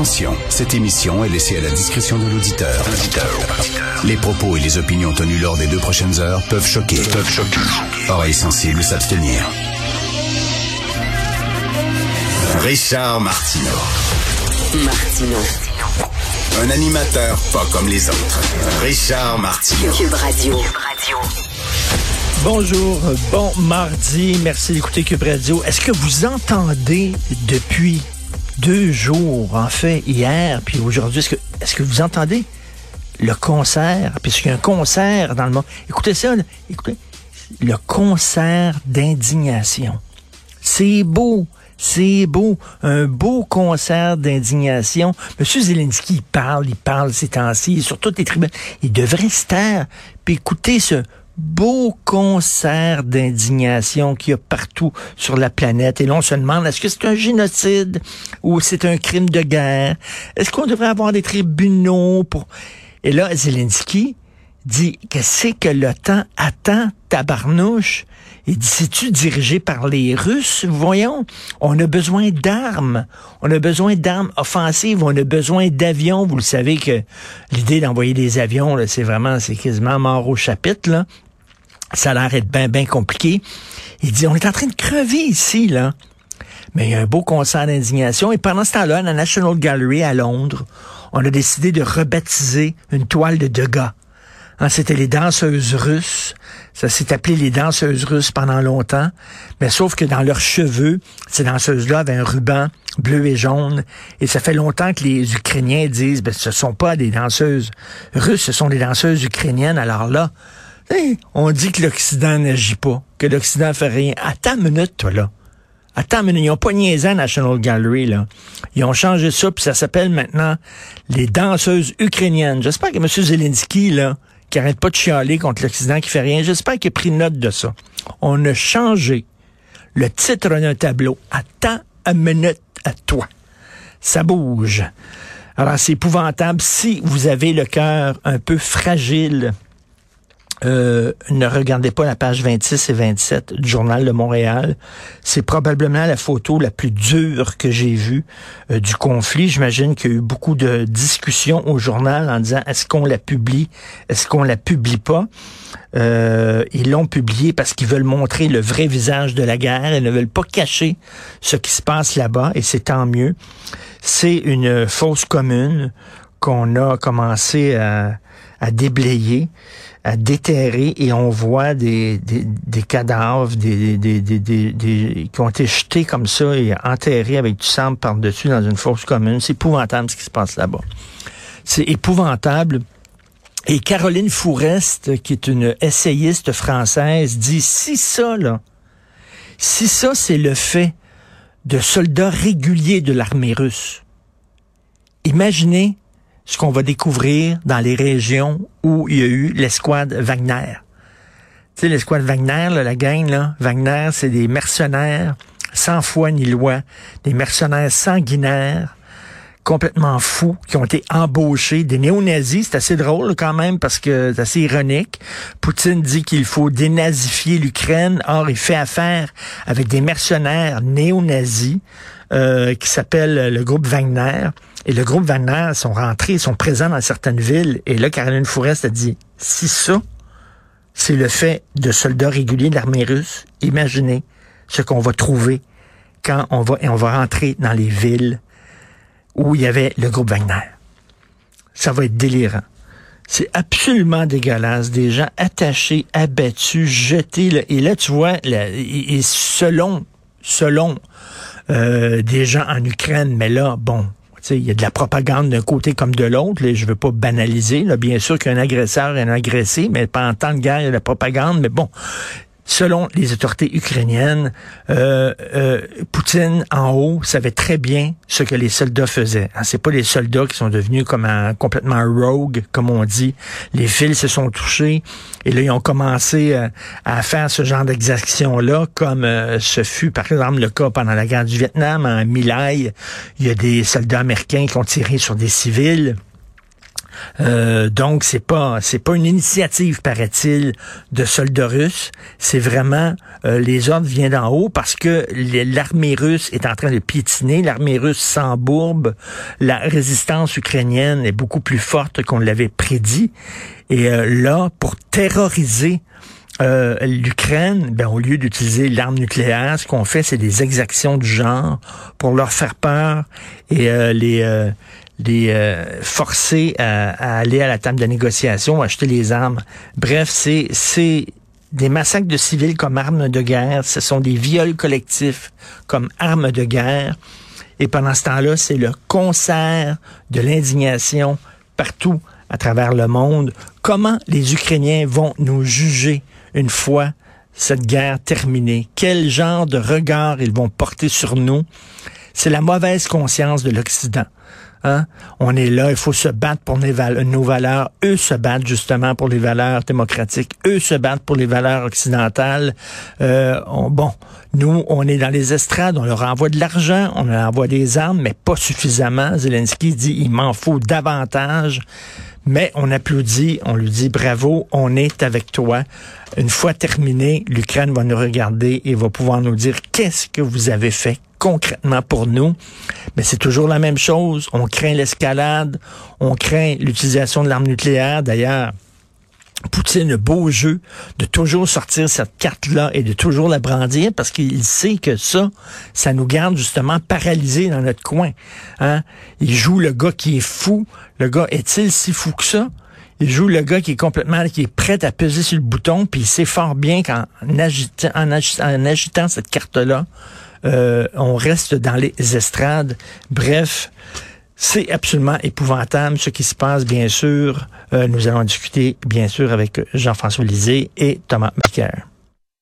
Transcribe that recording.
Attention, cette émission est laissée à la discrétion de l'auditeur. Les propos et les opinions tenues lors des deux prochaines heures peuvent choquer. Peuvent choquer. Oreilles sensibles s'abstenir. Richard Martineau. Martino. Un animateur pas comme les autres. Richard Martineau. Cube Radio. Bonjour, bon mardi, merci d'écouter Cube Radio. Est-ce que vous entendez depuis deux jours, en fait, hier, puis aujourd'hui, est-ce que, vous entendez le concert, puisqu'il y a un concert dans le monde. Écoutez ça, écoutez, le concert d'indignation. C'est beau. C'est beau, un beau concert d'indignation. Monsieur Zelensky, il parle, il parle ces temps-ci, sur toutes les tribunes. Il devrait se taire, puis écouter ce beau concert d'indignation qu'il y a partout sur la planète. Et là, on se demande, est-ce que c'est un génocide ou c'est un crime de guerre? Est-ce qu'on devrait avoir des tribunaux pour... Et là, Zelensky dit, qu'est-ce que temps attend, tabarnouche? Il dit, c'est-tu dirigé par les Russes? Voyons, on a besoin d'armes. On a besoin d'armes offensives. On a besoin d'avions. Vous le savez que l'idée d'envoyer des avions, c'est vraiment, c'est quasiment mort au chapitre, là. Ça a l'air d'être bien, bien compliqué. Il dit, on est en train de crever ici, là. Mais il y a un beau concert d'indignation. Et pendant ce temps-là, à la National Gallery à Londres, on a décidé de rebaptiser une toile de Degas. Hein, C'était les danseuses russes. Ça s'est appelé les danseuses russes pendant longtemps. Mais sauf que dans leurs cheveux, ces danseuses-là avaient un ruban bleu et jaune. Et ça fait longtemps que les Ukrainiens disent, ben, ce sont pas des danseuses russes, ce sont des danseuses ukrainiennes. Alors là, hey, on dit que l'Occident n'agit pas, que l'Occident fait rien. Attends une minute, toi, là. Attends, mais ils n'ont pas niaisé à National Gallery, là. Ils ont changé ça, puis ça s'appelle maintenant les danseuses ukrainiennes. J'espère que M. Zelensky, là, qui arrête pas de chialer contre l'Occident, qui fait rien, j'espère qu'il a pris note de ça. On a changé le titre d'un tableau. Attends une minute à toi. Ça bouge. Alors, c'est épouvantable. Si vous avez le cœur un peu fragile, euh, ne regardez pas la page 26 et 27 du Journal de Montréal. C'est probablement la photo la plus dure que j'ai vue euh, du conflit. J'imagine qu'il y a eu beaucoup de discussions au journal en disant est-ce qu'on la publie, est-ce qu'on la publie pas? Euh, ils l'ont publié parce qu'ils veulent montrer le vrai visage de la guerre. Ils ne veulent pas cacher ce qui se passe là-bas et c'est tant mieux. C'est une fausse commune qu'on a commencé à, à déblayer à déterrer et on voit des, des, des cadavres des, des, des, qui ont été jetés comme ça et enterrés avec du sang par-dessus dans une fosse commune. C'est épouvantable ce qui se passe là-bas. C'est épouvantable. Et Caroline Fourest, qui est une essayiste française, dit si ça, là, si ça, c'est le fait de soldats réguliers de l'armée russe, imaginez ce qu'on va découvrir dans les régions où il y a eu l'escouade Wagner. Tu sais, l'escouade Wagner, là, la gang, là, Wagner, c'est des mercenaires sans foi ni loi, des mercenaires sanguinaires, complètement fous, qui ont été embauchés, des néo-nazis. C'est assez drôle quand même parce que c'est assez ironique. Poutine dit qu'il faut dénazifier l'Ukraine. Or, il fait affaire avec des mercenaires néo-nazis euh, qui s'appellent le groupe Wagner. Et le groupe Wagner sont rentrés, sont présents dans certaines villes. Et là, Caroline Fourest a dit, si ça, c'est le fait de soldats réguliers de l'armée russe, imaginez ce qu'on va trouver quand on va, et on va rentrer dans les villes où il y avait le groupe Wagner. Ça va être délirant. C'est absolument dégueulasse. Des gens attachés, abattus, jetés. Là. Et là, tu vois, et selon, selon euh, des gens en Ukraine, mais là, bon, il y a de la propagande d'un côté comme de l'autre. Je veux pas banaliser. Là. Bien sûr qu'un agresseur est un agressé, mais pas en temps de guerre, il y a de la propagande. Mais bon, selon les autorités ukrainiennes, euh, euh, Poutine en haut savait très bien ce que les soldats faisaient. Hein, c'est pas les soldats qui sont devenus comme un, complètement rogue, comme on dit. Les fils se sont touchés et là ils ont commencé euh, à faire ce genre d'exactions-là, comme euh, ce fut par exemple le cas pendant la guerre du Vietnam en My Lai. Il y a des soldats américains qui ont tiré sur des civils. Euh, donc c'est pas c'est pas une initiative paraît-il de soldats russes, c'est vraiment euh, les ordres viennent d'en haut parce que l'armée russe est en train de piétiner, l'armée russe s'embourbe, la résistance ukrainienne est beaucoup plus forte qu'on l'avait prédit. Et euh, là pour terroriser euh, l'Ukraine, ben, au lieu d'utiliser l'arme nucléaire, ce qu'on fait, c'est des exactions du genre pour leur faire peur. Et euh, les, les forcer à, aller à la table de négociation, acheter les armes. Bref, c'est c'est des massacres de civils comme armes de guerre, ce sont des viols collectifs comme armes de guerre. Et pendant ce temps-là, c'est le concert de l'indignation partout à travers le monde. Comment les Ukrainiens vont nous juger une fois cette guerre terminée? Quel genre de regard ils vont porter sur nous? C'est la mauvaise conscience de l'Occident. Hein? On est là, il faut se battre pour nos valeurs. Eux se battent justement pour les valeurs démocratiques. Eux se battent pour les valeurs occidentales. Euh, bon, nous, on est dans les estrades, on leur envoie de l'argent, on leur envoie des armes, mais pas suffisamment. Zelensky dit, il m'en faut davantage. Mais on applaudit, on lui dit bravo, on est avec toi. Une fois terminé, l'Ukraine va nous regarder et va pouvoir nous dire qu'est-ce que vous avez fait concrètement pour nous. Mais c'est toujours la même chose. On craint l'escalade, on craint l'utilisation de l'arme nucléaire. D'ailleurs, Poutine, le beau jeu de toujours sortir cette carte-là et de toujours la brandir parce qu'il sait que ça, ça nous garde justement paralysés dans notre coin. Hein? Il joue le gars qui est fou. Le gars est-il si fou que ça? Il joue le gars qui est complètement, qui est prêt à peser sur le bouton, puis il sait fort bien qu'en agitant, cette carte-là, euh, on reste dans les estrades. Bref, c'est absolument épouvantable ce qui se passe, bien sûr. Euh, nous allons discuter, bien sûr, avec Jean-François Lisée et Thomas Macaire.